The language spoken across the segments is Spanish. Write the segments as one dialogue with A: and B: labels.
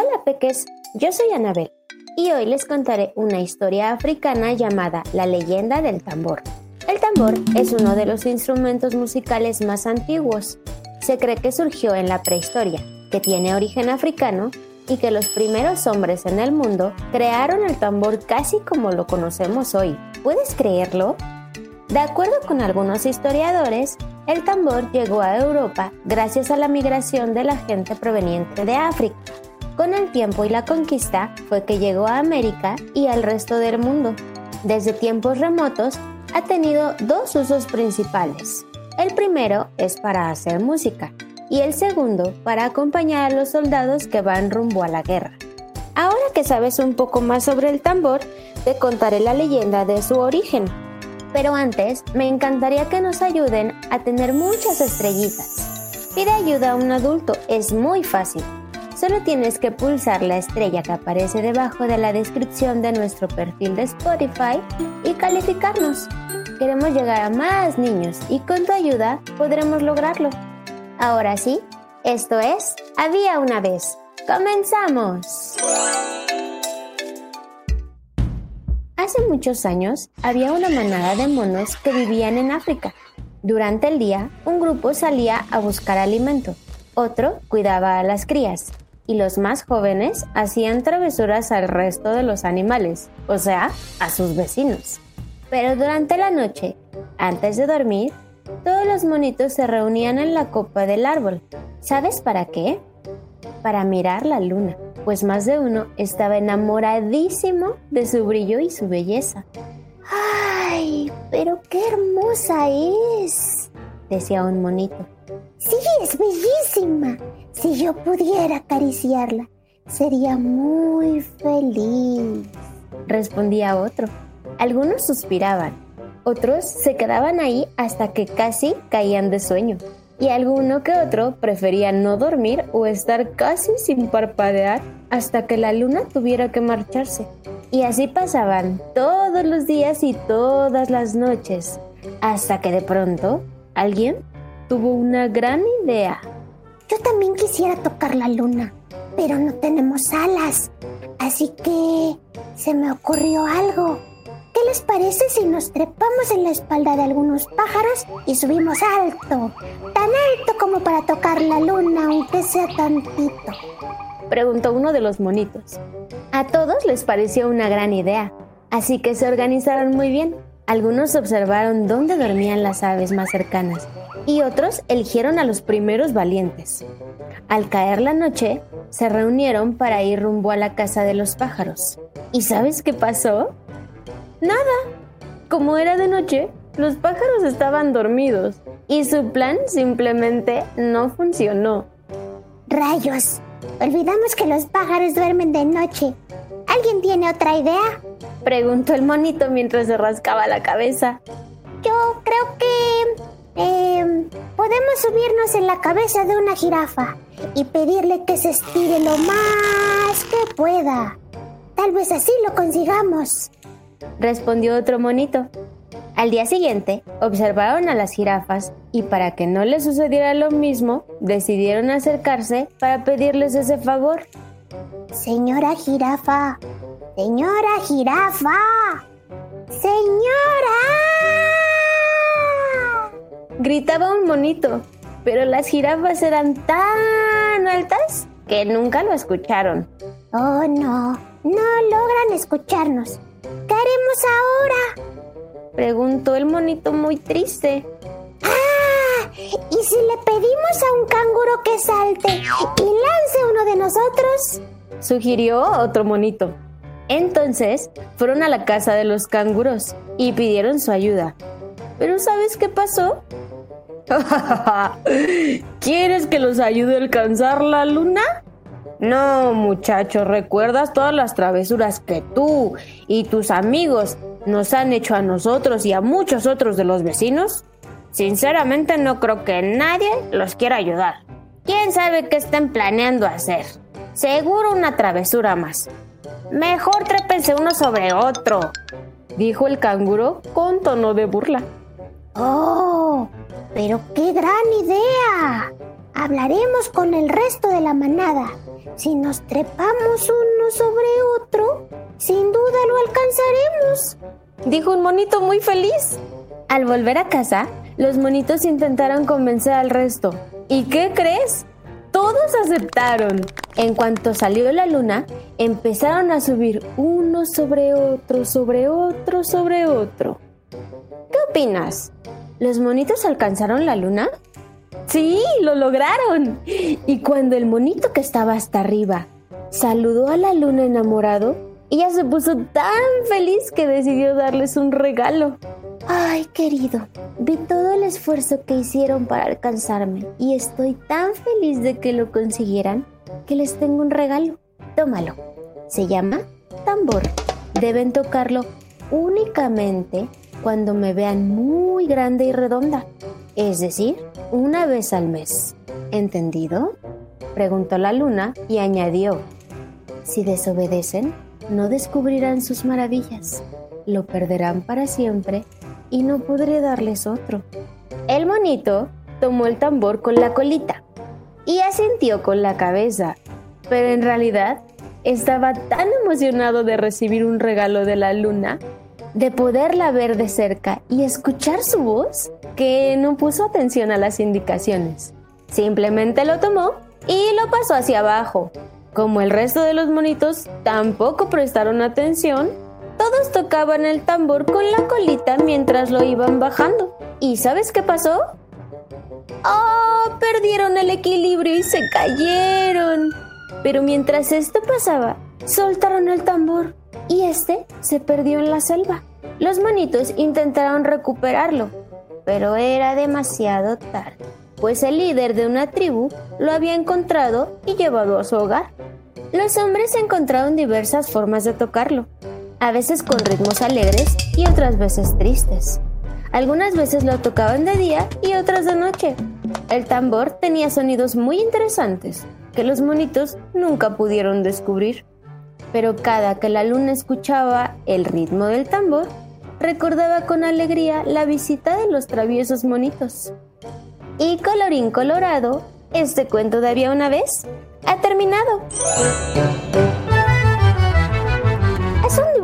A: Hola peques, yo soy Anabel y hoy les contaré una historia africana llamada La leyenda del tambor. El tambor es uno de los instrumentos musicales más antiguos. Se cree que surgió en la prehistoria, que tiene origen africano y que los primeros hombres en el mundo crearon el tambor casi como lo conocemos hoy. ¿Puedes creerlo? De acuerdo con algunos historiadores, el tambor llegó a Europa gracias a la migración de la gente proveniente de África. Con el tiempo y la conquista fue que llegó a América y al resto del mundo. Desde tiempos remotos ha tenido dos usos principales. El primero es para hacer música y el segundo para acompañar a los soldados que van rumbo a la guerra. Ahora que sabes un poco más sobre el tambor, te contaré la leyenda de su origen. Pero antes, me encantaría que nos ayuden a tener muchas estrellitas. Pide ayuda a un adulto, es muy fácil. Solo tienes que pulsar la estrella que aparece debajo de la descripción de nuestro perfil de Spotify y calificarnos. Queremos llegar a más niños y con tu ayuda podremos lograrlo. Ahora sí, esto es Había una vez. ¡Comenzamos! Hace muchos años había una manada de monos que vivían en África. Durante el día, un grupo salía a buscar alimento, otro cuidaba a las crías y los más jóvenes hacían travesuras al resto de los animales, o sea, a sus vecinos. Pero durante la noche, antes de dormir, todos los monitos se reunían en la copa del árbol. ¿Sabes para qué? Para mirar la luna, pues más de uno estaba enamoradísimo de su brillo y su belleza. ¡Ay! Pero qué hermosa es, decía un monito.
B: Sí, es bellísima. Si yo pudiera acariciarla, sería muy feliz.
A: respondía otro. Algunos suspiraban, otros se quedaban ahí hasta que casi caían de sueño. Y alguno que otro prefería no dormir o estar casi sin parpadear hasta que la luna tuviera que marcharse. Y así pasaban todos los días y todas las noches, hasta que de pronto alguien tuvo una gran idea.
B: Yo también quisiera tocar la luna, pero no tenemos alas. Así que se me ocurrió algo. ¿Qué les parece si nos trepamos en la espalda de algunos pájaros y subimos alto? Tan alto como para tocar la luna, aunque sea tantito.
A: preguntó uno de los monitos. A todos les pareció una gran idea, así que se organizaron muy bien. Algunos observaron dónde dormían las aves más cercanas y otros eligieron a los primeros valientes. Al caer la noche, se reunieron para ir rumbo a la casa de los pájaros. ¿Y sabes qué pasó? Nada. Como era de noche, los pájaros estaban dormidos y su plan simplemente no funcionó.
B: Rayos, olvidamos que los pájaros duermen de noche. ¿Alguien tiene otra idea?
A: Preguntó el monito mientras se rascaba la cabeza.
B: Yo creo que eh, podemos subirnos en la cabeza de una jirafa y pedirle que se estire lo más que pueda. Tal vez así lo consigamos.
A: respondió otro monito. Al día siguiente, observaron a las jirafas y para que no les sucediera lo mismo, decidieron acercarse para pedirles ese favor.
B: Señora jirafa, señora jirafa, señora.
A: Gritaba un monito, pero las jirafas eran tan altas que nunca lo escucharon.
B: Oh, no, no lo puedan escucharnos. ¿Qué haremos ahora?
A: Preguntó el monito muy triste.
B: ¡Ah! ¿Y si le pedimos a un canguro que salte nosotros?
A: Sugirió otro monito. Entonces fueron a la casa de los canguros y pidieron su ayuda. Pero ¿sabes qué pasó? ¿Quieres que los ayude a alcanzar la luna? No, muchachos, ¿recuerdas todas las travesuras que tú y tus amigos nos han hecho a nosotros y a muchos otros de los vecinos? Sinceramente no creo que nadie los quiera ayudar. ¿Quién sabe qué estén planeando hacer? Seguro una travesura más. Mejor trépense uno sobre otro, dijo el canguro con tono de burla.
B: ¡Oh! ¡Pero qué gran idea! Hablaremos con el resto de la manada. Si nos trepamos uno sobre otro, sin duda lo alcanzaremos,
A: dijo un monito muy feliz. Al volver a casa, los monitos intentaron convencer al resto. ¿Y qué crees? Todos aceptaron. En cuanto salió la luna, empezaron a subir uno sobre otro, sobre otro, sobre otro. ¿Qué opinas? ¿Los monitos alcanzaron la luna? Sí, lo lograron. Y cuando el monito que estaba hasta arriba saludó a la luna enamorado, ella se puso tan feliz que decidió darles un regalo. Ay, querido, vi todo el esfuerzo que hicieron para alcanzarme y estoy tan feliz de que lo consiguieran que les tengo un regalo. Tómalo. Se llama tambor. Deben tocarlo únicamente cuando me vean muy grande y redonda, es decir, una vez al mes. ¿Entendido? Preguntó la luna y añadió, si desobedecen, no descubrirán sus maravillas, lo perderán para siempre y no podré darles otro. El monito tomó el tambor con la colita y asintió con la cabeza, pero en realidad estaba tan emocionado de recibir un regalo de la luna, de poderla ver de cerca y escuchar su voz, que no puso atención a las indicaciones. Simplemente lo tomó y lo pasó hacia abajo. Como el resto de los monitos tampoco prestaron atención, todos tocaban el tambor con la colita mientras lo iban bajando. ¿Y sabes qué pasó? ¡Oh! Perdieron el equilibrio y se cayeron. Pero mientras esto pasaba, soltaron el tambor y este se perdió en la selva. Los monitos intentaron recuperarlo, pero era demasiado tarde, pues el líder de una tribu lo había encontrado y llevado a su hogar. Los hombres encontraron diversas formas de tocarlo, a veces con ritmos alegres y otras veces tristes. Algunas veces lo tocaban de día y otras de noche. El tambor tenía sonidos muy interesantes que los monitos nunca pudieron descubrir. Pero cada que la luna escuchaba el ritmo del tambor, recordaba con alegría la visita de los traviesos monitos. Y colorín colorado, este cuento de había una vez ha terminado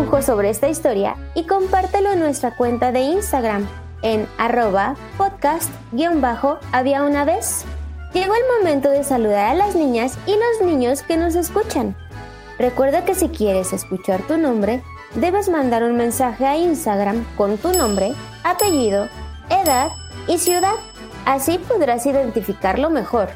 A: dibujo sobre esta historia y compártelo en nuestra cuenta de Instagram en arroba podcast-había una vez. Llegó el momento de saludar a las niñas y los niños que nos escuchan. Recuerda que si quieres escuchar tu nombre, debes mandar un mensaje a Instagram con tu nombre, apellido, edad y ciudad. Así podrás identificarlo mejor.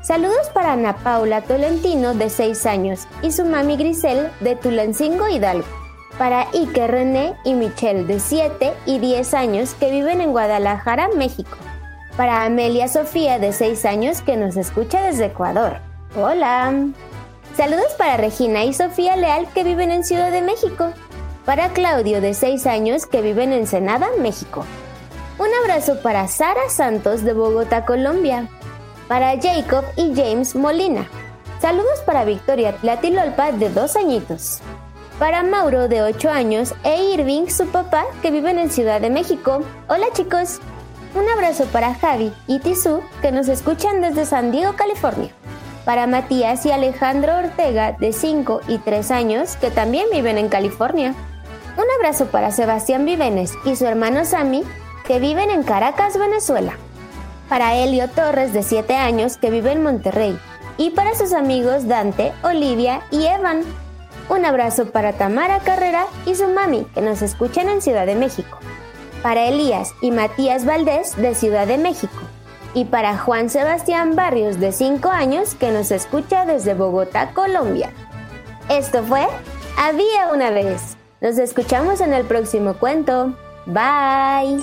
A: Saludos para Ana Paula Tolentino de 6 años y su mami Grisel de Tulancingo Hidalgo. Para Ike René y Michelle de 7 y 10 años que viven en Guadalajara, México. Para Amelia Sofía de 6 años que nos escucha desde Ecuador. Hola. Saludos para Regina y Sofía Leal que viven en Ciudad de México. Para Claudio de 6 años que viven en Senada, México. Un abrazo para Sara Santos de Bogotá, Colombia para Jacob y James Molina. Saludos para Victoria Tlatilolpa de dos añitos. Para Mauro de 8 años e Irving, su papá, que viven en Ciudad de México. Hola chicos. Un abrazo para Javi y Tisu, que nos escuchan desde San Diego, California. Para Matías y Alejandro Ortega, de 5 y 3 años, que también viven en California. Un abrazo para Sebastián Vivenes y su hermano Sammy, que viven en Caracas, Venezuela para Elio Torres de 7 años que vive en Monterrey y para sus amigos Dante, Olivia y Evan. Un abrazo para Tamara Carrera y su mami que nos escuchan en Ciudad de México. Para Elías y Matías Valdés de Ciudad de México. Y para Juan Sebastián Barrios de 5 años que nos escucha desde Bogotá, Colombia. Esto fue Había una vez. Nos escuchamos en el próximo cuento. Bye.